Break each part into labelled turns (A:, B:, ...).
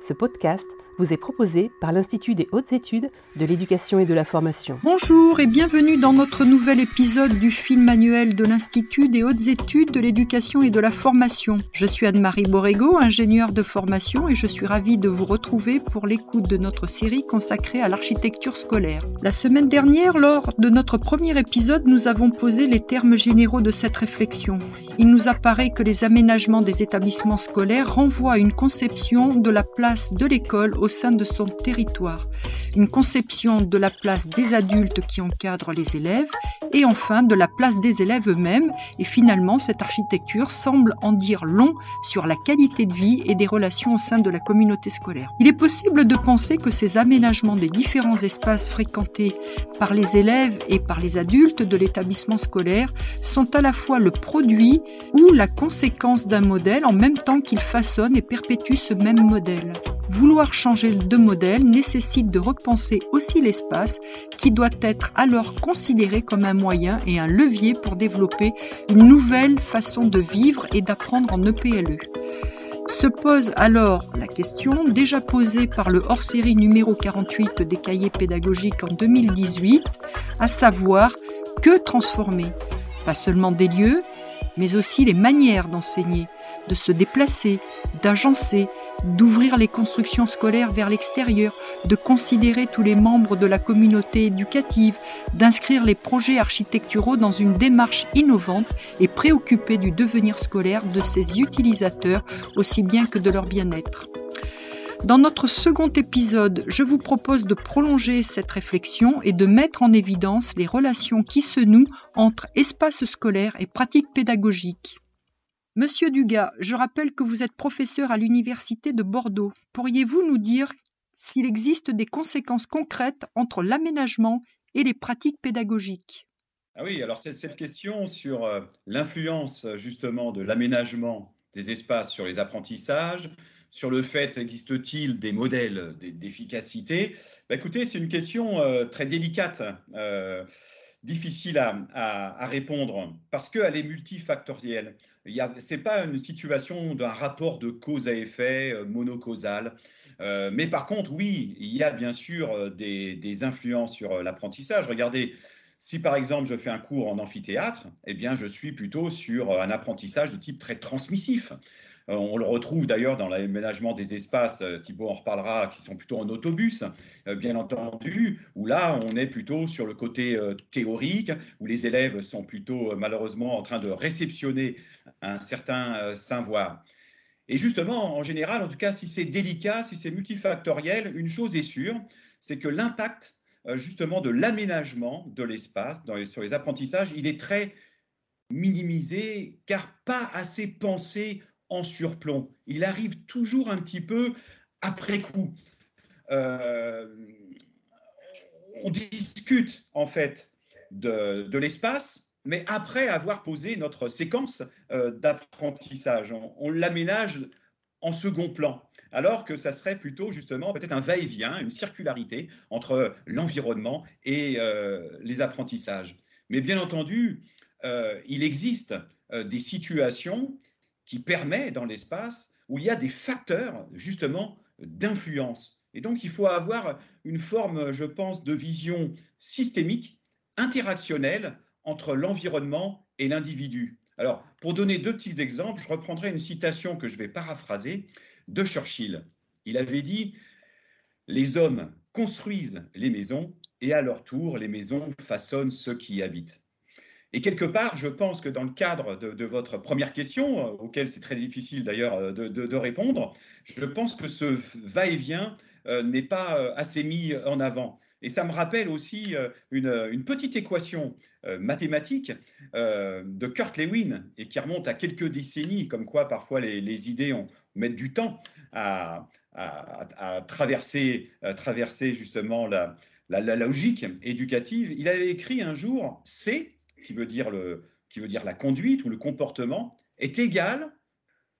A: Ce podcast vous est proposé par l'Institut des hautes études de l'éducation et de la formation.
B: Bonjour et bienvenue dans notre nouvel épisode du film manuel de l'Institut des hautes études de l'éducation et de la formation. Je suis Anne-Marie Borrego, ingénieure de formation et je suis ravie de vous retrouver pour l'écoute de notre série consacrée à l'architecture scolaire. La semaine dernière, lors de notre premier épisode, nous avons posé les termes généraux de cette réflexion. Il nous apparaît que les aménagements des établissements scolaires renvoient à une conception de la place de l'école au sein de son territoire, une conception de la place des adultes qui encadrent les élèves et enfin de la place des élèves eux-mêmes et finalement cette architecture semble en dire long sur la qualité de vie et des relations au sein de la communauté scolaire. Il est possible de penser que ces aménagements des différents espaces fréquentés par les élèves et par les adultes de l'établissement scolaire sont à la fois le produit ou la conséquence d'un modèle en même temps qu'ils façonnent et perpétuent ce même modèle. Vouloir changer de modèle nécessite de repenser aussi l'espace qui doit être alors considéré comme un moyen et un levier pour développer une nouvelle façon de vivre et d'apprendre en EPLE. Se pose alors la question, déjà posée par le hors-série numéro 48 des cahiers pédagogiques en 2018, à savoir que transformer? Pas seulement des lieux, mais aussi les manières d'enseigner, de se déplacer, d'agencer, d'ouvrir les constructions scolaires vers l'extérieur, de considérer tous les membres de la communauté éducative, d'inscrire les projets architecturaux dans une démarche innovante et préoccupée du devenir scolaire de ses utilisateurs aussi bien que de leur bien-être. Dans notre second épisode, je vous propose de prolonger cette réflexion et de mettre en évidence les relations qui se nouent entre espace scolaire et pratique pédagogique. Monsieur Dugas, je rappelle que vous êtes professeur à l'Université de Bordeaux. Pourriez-vous nous dire s'il existe des conséquences concrètes entre l'aménagement et les pratiques pédagogiques?
C: Ah oui, alors cette question sur euh, l'influence justement de l'aménagement des espaces sur les apprentissages, sur le fait existe-t-il des modèles d'efficacité? Bah, Écoutez, c'est une question euh, très délicate, euh, difficile à, répondre, parce qu'elle est multifactorielle. Ce n'est pas une situation d'un rapport de cause à effet euh, monocausal. mais par contre, oui, il y a bien sûr des, des influences sur l'apprentissage. Regardez, si par exemple je fais un cours en amphithéâtre, eh bien je suis plutôt sur un apprentissage de type très transmissif. Euh, on le retrouve d'ailleurs dans l'aménagement des espaces, euh, Thibault en reparlera, qui sont plutôt en autobus, euh, bien entendu, où là, on est plutôt sur le côté théorique, où les élèves sont plutôt malheureusement en train de réceptionner un certain savoir. Et justement, en général, en tout cas, si c'est délicat, si c'est multifactoriel, une chose est sûre, c'est que l'impact justement de l'aménagement de l'espace sur les apprentissages, il est très minimisé car pas assez pensé en surplomb. Il arrive toujours un petit peu après coup. Euh, on discute en fait de, l'espace, mais après avoir posé notre séquence euh, d'apprentissage, on, l'aménage en second plan, alors que ça serait plutôt justement peut-être un va-et-vient, une circularité entre l'environnement et euh, les apprentissages. Mais bien entendu, il existe des situations qui permet dans l'espace où il y a des facteurs justement d'influence. Et donc il faut avoir une forme, je pense, de vision systémique, interactionnelle entre l'environnement et l'individu. Alors, pour donner deux petits exemples, je reprendrai une citation que je vais paraphraser de Churchill. Il avait dit Les hommes construisent les maisons et à leur tour, les maisons façonnent ceux qui y habitent. Et quelque part, je pense que dans le cadre de, votre première question, euh, auquel c'est très difficile d'ailleurs euh, de, répondre, je pense que ce va-et-vient euh, n'est pas assez mis en avant. Et ça me rappelle aussi une, petite équation mathématique de Kurt Lewin et qui remonte à quelques décennies, comme quoi parfois les, idées ont, mettent du temps à, traverser, justement la, la logique éducative. Il avait écrit un jour C qui veut dire, le, qui veut dire la conduite ou le comportement, est égal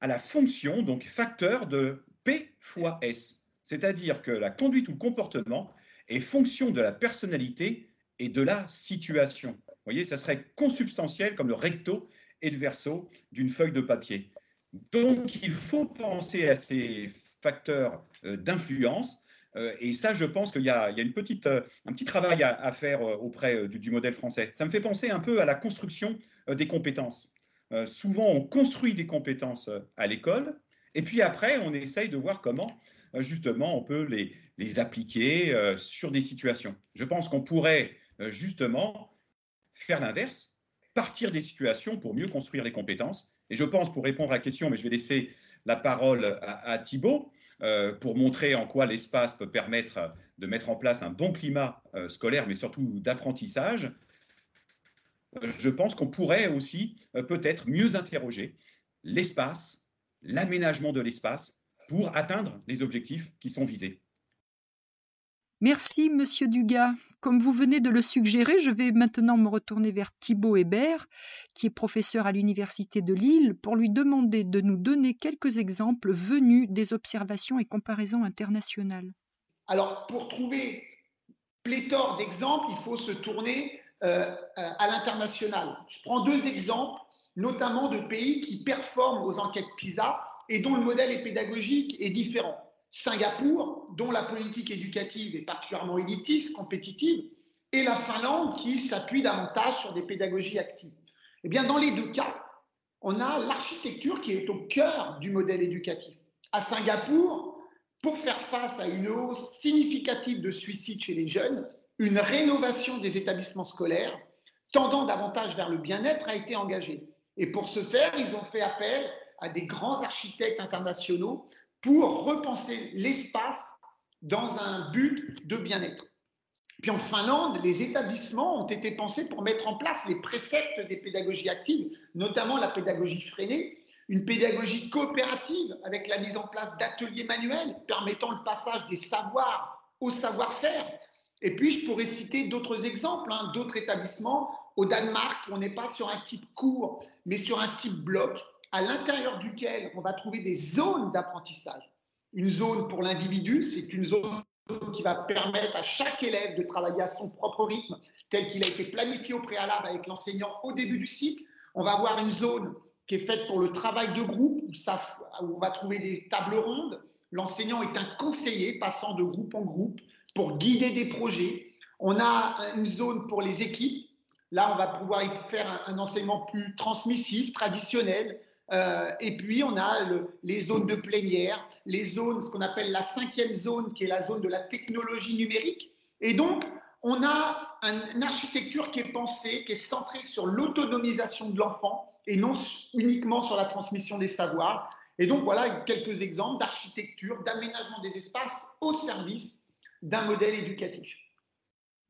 C: à la fonction, donc facteur de P fois S. C'est-à-dire que la conduite ou le comportement est fonction de la personnalité et de la situation. Vous voyez, ça serait consubstantiel comme le recto et le verso d'une feuille de papier. Donc, il faut penser à ces facteur d'influence. Et ça, je pense qu'il y, a, une petite, un petit travail à, faire auprès du, modèle français. Ça me fait penser un peu à la construction des compétences. souvent, on construit des compétences à l'école, et puis après, on essaye de voir comment, justement, on peut les, les appliquer sur des situations. Je pense qu'on pourrait, justement, faire l'inverse, partir des situations pour mieux construire les compétences. Et je pense, pour répondre à la question, mais je vais laisser la parole à, Thibault, euh, pour montrer en quoi l'espace peut permettre de mettre en place un bon climat euh, scolaire, mais surtout d'apprentissage. Euh, je pense qu'on pourrait aussi peut-être mieux interroger l'espace, l'aménagement de l'espace pour atteindre les objectifs qui sont visés.
B: Merci, monsieur Dugas. Comme vous venez de le suggérer, je vais maintenant me retourner vers Thibault Hébert, qui est professeur à l'Université de Lille, pour lui demander de nous donner quelques exemples venus des observations et comparaisons internationales.
D: Alors, pour trouver pléthore d'exemples, il faut se tourner euh, à l'international. Je prends deux exemples, notamment de pays qui performent aux enquêtes PISA et dont le modèle pédagogique est différent. Singapour, dont la politique éducative est particulièrement élitiste, compétitive, et la Finlande qui s'appuie davantage sur des pédagogies actives. Eh bien, dans les deux cas, on a l'architecture qui est au cœur du modèle éducatif. À Singapour, pour faire face à une hausse significative de suicides chez les jeunes, une rénovation des établissements scolaires tendant davantage vers le bien-être a été engagée. Et pour ce faire, ils ont fait appel à des grands architectes internationaux pour repenser l'espace dans un but de bien-être. Puis en Finlande, les établissements ont été pensés pour mettre en place les préceptes des pédagogies actives, notamment la pédagogie freinée, une pédagogie coopérative avec la mise en place d'ateliers manuels permettant le passage des savoirs au savoir-faire. Et puis, je pourrais citer d'autres exemples, hein, d'autres établissements. Au Danemark, on n'est pas sur un type court, mais sur un type bloc à l'intérieur duquel on va trouver des zones d'apprentissage. Une zone pour l'individu, c'est une zone qui va permettre à chaque élève de travailler à son propre rythme, tel qu'il a été planifié au préalable avec l'enseignant au début du cycle. On va avoir une zone qui est faite pour le travail de groupe, où, ça, on va trouver des tables rondes. L'enseignant est un conseiller passant de groupe en groupe pour guider des projets. On a une zone pour les équipes. Là, on va pouvoir y faire un enseignement plus transmissif, traditionnel, euh, et puis, on a les zones de plénière, les zones, ce qu'on appelle la cinquième zone, qui est la zone de la technologie numérique. Et donc, on a une architecture qui est pensée, qui est centrée sur l'autonomisation de l'enfant et non uniquement sur la transmission des savoirs. Et donc, voilà quelques exemples d'architecture, d'aménagement des espaces au service d'un modèle éducatif.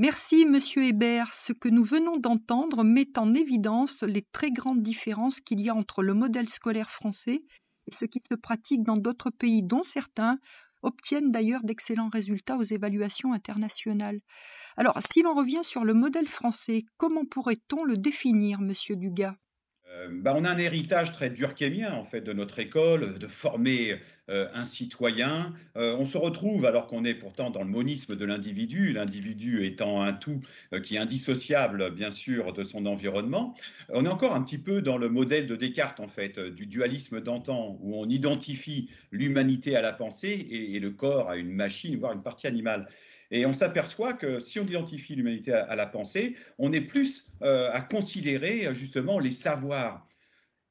B: Merci, monsieur Hébert. Ce que nous venons d'entendre met en évidence les très grandes différences qu'il y a entre le modèle scolaire français et ce qui se pratique dans d'autres pays, dont certains obtiennent d'ailleurs d'excellents résultats aux évaluations internationales. Alors, si l'on revient sur le modèle français, comment pourrait-on le définir, monsieur Dugas?
C: Bah, on a un héritage très durkheimien en fait de notre école, de former euh, un citoyen. Euh, on se retrouve alors qu'on est pourtant dans le monisme de l'individu, l'individu étant un tout qui est indissociable bien sûr de son environnement. On est encore un petit peu dans le modèle de Descartes en fait, du dualisme d'antan où on identifie l'humanité à la pensée et le corps à une machine, voire une partie animale. Et on s'aperçoit que si on identifie l'humanité à, la pensée, on est plus euh, à considérer euh, justement les savoirs.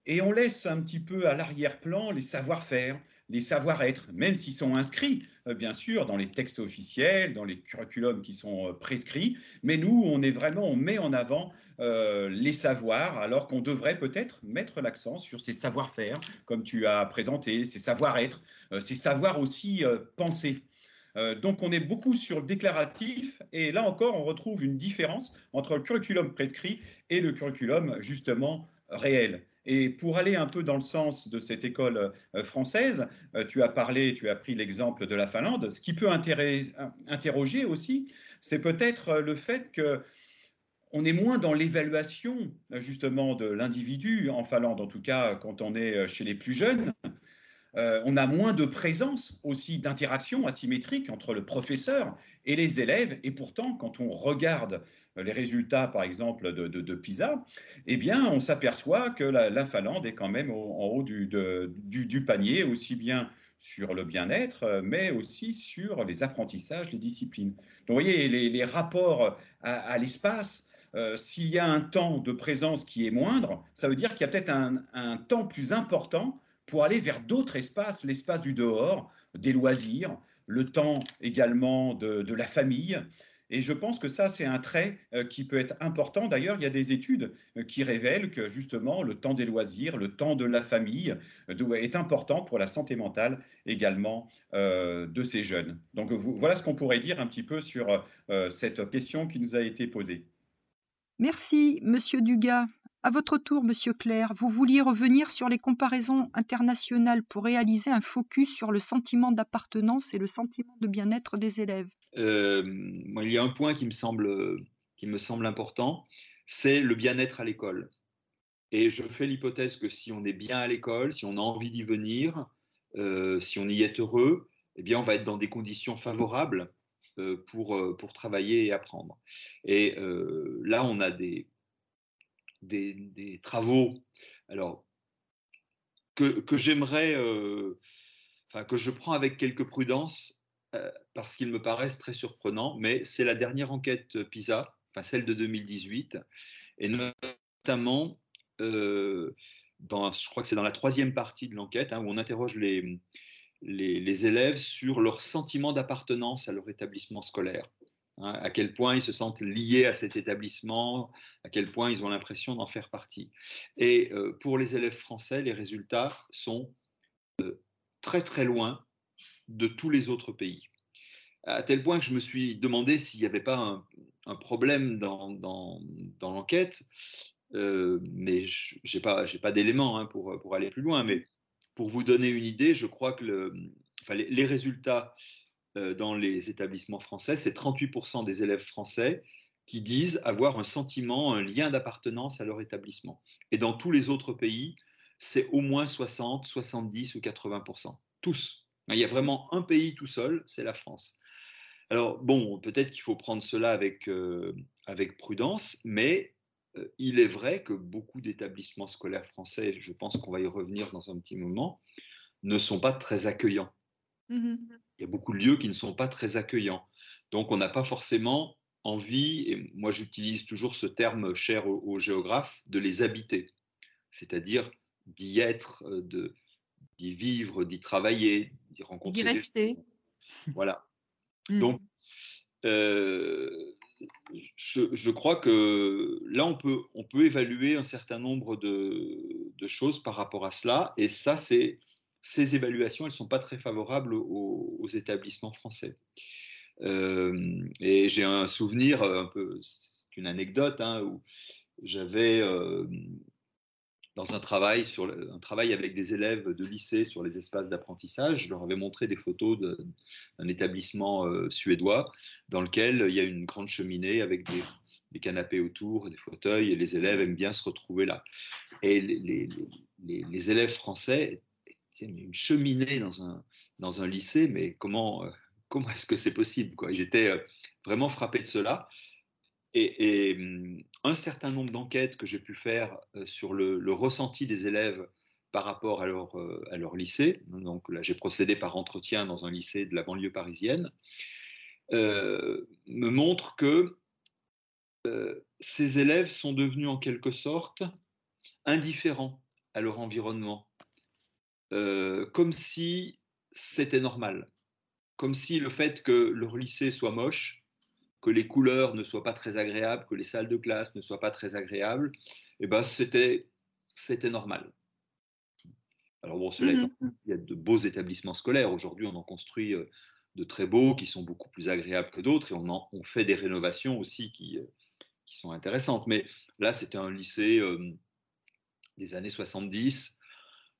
C: Et on laisse un petit peu à l'arrière-plan les savoir-faire, les savoir-être, même s'ils sont inscrits, euh, bien sûr, dans les textes officiels, dans les curriculums qui sont prescrits. Mais nous, on est vraiment, on met en avant les savoirs, alors qu'on devrait peut-être mettre l'accent sur ces savoir-faire, comme tu as présenté, ces savoir-être, ces savoirs aussi penser. Euh, donc on est beaucoup sur le déclaratif et là encore on retrouve une différence entre le curriculum prescrit et le curriculum justement réel. Et pour aller un peu dans le sens de cette école euh, française, euh, tu as parlé, tu as pris l'exemple de la Finlande. Ce qui peut interroger aussi, c'est peut-être le fait que on est moins dans l'évaluation justement de l'individu en Finlande, en tout cas quand on est chez les plus jeunes. Euh, on a moins de présence aussi d'interaction asymétrique entre le professeur et les élèves. Et pourtant, quand on regarde les résultats, par exemple, de, PISA, eh bien, on s'aperçoit que la, Finlande est quand même en haut du, panier, aussi bien sur le bien-être, mais aussi sur les apprentissages, les disciplines. Donc, vous voyez, les, rapports à, l'espace, s'il y a un temps de présence qui est moindre, ça veut dire qu'il y a peut-être un, temps plus important pour aller vers d'autres espaces, l'espace du dehors, des loisirs, le temps également de la famille, et je pense que ça, c'est un trait euh, qui peut être important. D'ailleurs, il y a des études euh, qui révèlent que justement, le temps des loisirs, le temps de la famille euh, est important pour la santé mentale également de ces jeunes. Donc voilà ce qu'on pourrait dire un petit peu sur cette question qui nous a été posée.
B: Merci, Monsieur Dugas. À votre tour, Monsieur Claire, vous vouliez revenir sur les comparaisons internationales pour réaliser un focus sur le sentiment d'appartenance et le sentiment de bien-être des élèves.
E: Euh, il y a un point qui me semble, qui me semble important, c'est le bien-être à l'école. Et je fais l'hypothèse que si on est bien à l'école, si on a envie d'y venir, euh, si on y est heureux, eh bien, on va être dans des conditions favorables euh, pour, pour travailler et apprendre. Et là, on a des, des, travaux alors, que, que j'aimerais, euh, enfin, que je prends avec quelques prudence euh, parce qu'ils me paraissent très surprenants, mais c'est la dernière enquête PISA, enfin celle de 2018, et notamment, euh, dans, je crois que c'est dans la troisième partie de l'enquête, hein, où on interroge les, les, élèves sur leur sentiment d'appartenance à leur établissement scolaire. Hein, à quel point ils se sentent liés à cet établissement, à quel point ils ont l'impression d'en faire partie. Et euh, pour les élèves français, les résultats sont euh, très très loin de tous les autres pays. À tel point que je me suis demandé s'il n'y avait pas un, problème dans, l'enquête, euh, mais je n'ai pas, d'éléments hein, pour, aller plus loin. Mais pour vous donner une idée, je crois que le, les, résultats dans les établissements français, c'est 38% des élèves français qui disent avoir un sentiment, un lien d'appartenance à leur établissement. Et dans tous les autres pays, c'est au moins 60%, 70 ou 80%. Tous. Il y a vraiment un pays tout seul, c'est la France. Alors, bon, peut-être qu'il faut prendre cela avec, euh, prudence, mais euh, il est vrai que beaucoup d'établissements scolaires français, je pense qu'on va y revenir dans un petit moment, ne sont pas très accueillants. Mmh il y a beaucoup de lieux qui ne sont pas très accueillants. Donc, on n'a pas forcément envie, et moi j'utilise toujours ce terme cher aux, géographes, de les habiter, c'est-à-dire d'y être, euh, d'y vivre, d'y travailler, d'y rencontrer.
B: D'y rester.
E: Voilà. Mmh. Donc, euh, je, crois que là, on peut, on peut évaluer un certain nombre de, de choses par rapport à cela, et ça, c'est ces évaluations, elles ne sont pas très favorables aux, établissements français. Euh, et j'ai un souvenir, un peu, c'est une anecdote, hein, où j'avais euh, dans un travail, sur un travail avec des élèves de lycée sur les espaces d'apprentissage, je leur avais montré des photos d'un établissement euh, suédois dans lequel il y a une grande cheminée avec des, canapés autour, des fauteuils, et les élèves aiment bien se retrouver là. Et les, les élèves français une cheminée dans un, dans un lycée, mais comment, euh, comment est-ce que c'est possible étaient euh, vraiment frappés de cela. Et, hum, un certain nombre d'enquêtes que j'ai pu faire euh, sur le, ressenti des élèves par rapport à leur, à leur lycée, donc là j'ai procédé par entretien dans un lycée de la banlieue parisienne, me montrent que ces élèves sont devenus en quelque sorte indifférents à leur environnement euh, comme si c'était normal, comme si le fait que leur lycée soit moche, que les couleurs ne soient pas très agréables, que les salles de classe ne soient pas très agréables, eh ben c'était c'était normal. Alors bon, cela étant, mmh il y a de beaux établissements scolaires. Aujourd'hui, on en construit euh, de très beaux qui sont beaucoup plus agréables que d'autres et on, en, on fait des rénovations aussi qui, euh, qui sont intéressantes. Mais là, c'était un lycée des années 70.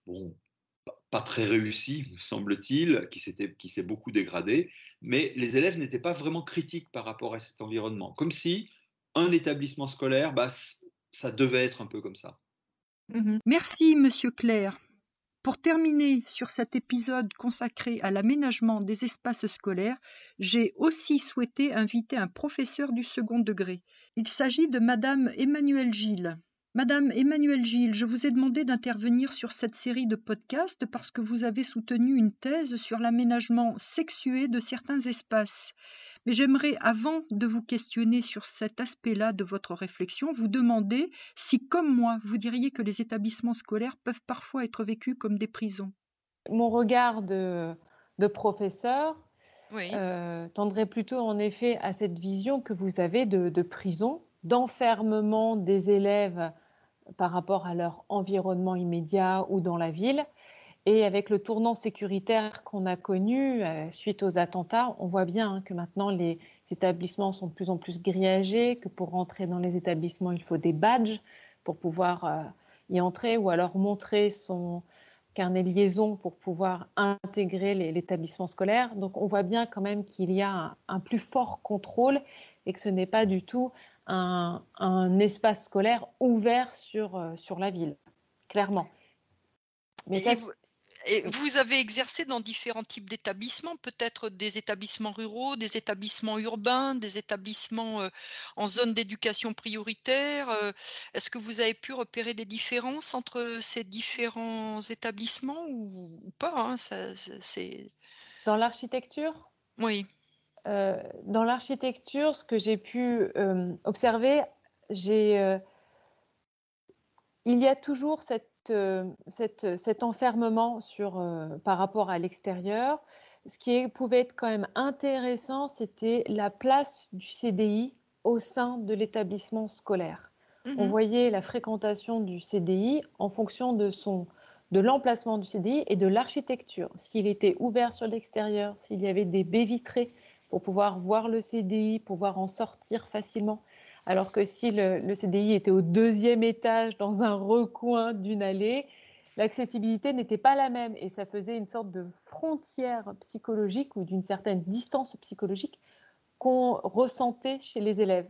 E: Bon, pas très réussi, semble-t-il, qui s'est beaucoup dégradé, mais les élèves n'étaient pas vraiment critiques par rapport à cet environnement, comme si un établissement scolaire, bah, ça devait être un peu comme ça.
B: Mmh Merci, Monsieur Claire. Pour terminer sur cet épisode consacré à l'aménagement des espaces scolaires, j'ai aussi souhaité inviter un professeur du second degré. Il s'agit de Madame Emmanuelle Gilles. Madame Emmanuelle Gilles, je vous ai demandé d'intervenir sur cette série de podcasts parce que vous avez soutenu une thèse sur l'aménagement sexué de certains espaces. Mais j'aimerais, avant de vous questionner sur cet aspect-là de votre réflexion, vous demander si, comme moi, vous diriez que les établissements scolaires peuvent parfois être vécus comme des prisons.
F: Mon regard de, professeur euh, tendrait plutôt en effet à cette vision que vous avez de prison d'enfermement des élèves par rapport à leur environnement immédiat ou dans la ville. Et avec le tournant sécuritaire qu'on a connu euh, suite aux attentats, on voit bien hein, que maintenant les établissements sont de plus en plus grillagés, que pour rentrer dans les établissements, il faut des badges pour pouvoir euh, y entrer ou alors montrer son carnet liaison pour pouvoir intégrer l'établissement scolaire. Donc on voit bien quand même qu'il y a un plus fort contrôle et que ce n'est pas du tout un, espace scolaire ouvert sur, euh, sur la ville, clairement.
G: Mais et, vous, avez exercé dans différents types d'établissements, peut-être des établissements ruraux, des établissements urbains, des établissements euh, en zone d'éducation prioritaire. Euh, est-ce que vous avez pu repérer des différences entre ces différents établissements ou, pas hein,
F: Dans l'architecture?
G: Oui.
F: Euh, dans l'architecture, ce que j'ai pu euh, observer, euh, il y a toujours cet enfermement par rapport à l'extérieur. Ce qui pouvait être quand même intéressant, c'était la place du CDI au sein de l'établissement scolaire. On mmh voyait la fréquentation du CDI en fonction de de l'emplacement du CDI et de l'architecture. S'il était ouvert sur l'extérieur, s'il y avait des baies vitrées pour pouvoir voir le CDI, pouvoir en sortir facilement. Alors que si le, CDI était au deuxième étage dans un recoin d'une allée, l'accessibilité n'était pas la même et ça faisait une sorte de frontière psychologique ou d'une certaine distance psychologique qu'on ressentait chez les élèves.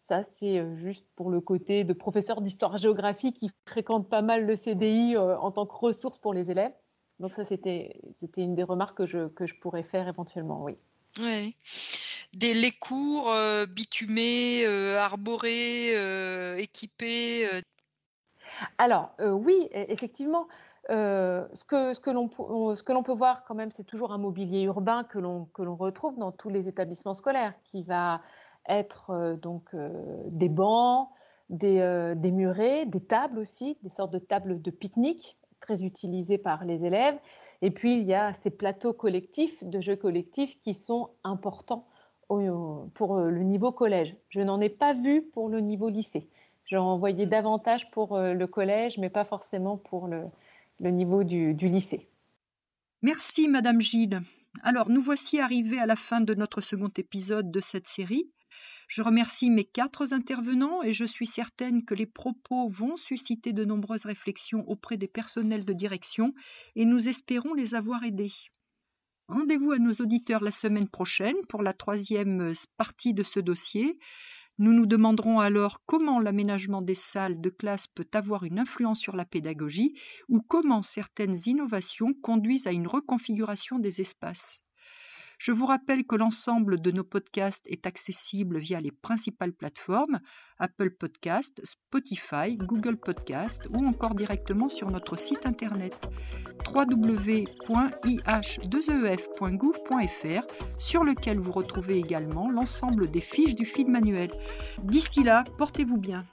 F: ça, c'est euh, juste pour le côté de professeur d'histoire-géographie qui fréquente pas mal le CDI euh, en tant que ressource pour les élèves. Donc ça, c'était une des remarques que je, que je pourrais faire éventuellement, oui.
G: Des les cours euh, bitumés, euh, arborés, euh, équipés.
F: Alors, oui, e, effectivement, ce que, ce que l'on peut voir quand même, c'est toujours un mobilier urbain que l'on retrouve dans tous les établissements scolaires, qui va être donc des bancs, des, des murets, des tables aussi, des sortes de tables de pique-nique très utilisées par les élèves. Et puis, il y a ces plateaux collectifs, de jeux collectifs, qui sont importants pour euh, le niveau collège. Je n'en ai pas vu pour le niveau lycée. J'en voyais davantage pour euh, le collège, mais pas forcément pour le, niveau du, du lycée.
B: Merci, Madame Gilles. Alors, nous voici arrivés à la fin de notre second épisode de cette série. Je remercie mes quatre intervenants et je suis certaine que les propos vont susciter de nombreuses réflexions auprès des personnels de direction et nous espérons les avoir aidés. Rendez-vous à nos auditeurs la semaine prochaine pour la troisième partie de ce dossier. Nous nous demanderons alors comment l'aménagement des salles de classe peut avoir une influence sur la pédagogie ou comment certaines innovations conduisent à une reconfiguration des espaces. Je vous rappelle que l'ensemble de nos podcasts est accessible via les principales plateformes Apple Podcast, Spotify, Google Podcast ou encore directement sur notre site internet www.ih2ef.gouv.fr sur lequel vous retrouvez également l'ensemble des fiches du film manuel. D'ici là, portez-vous bien.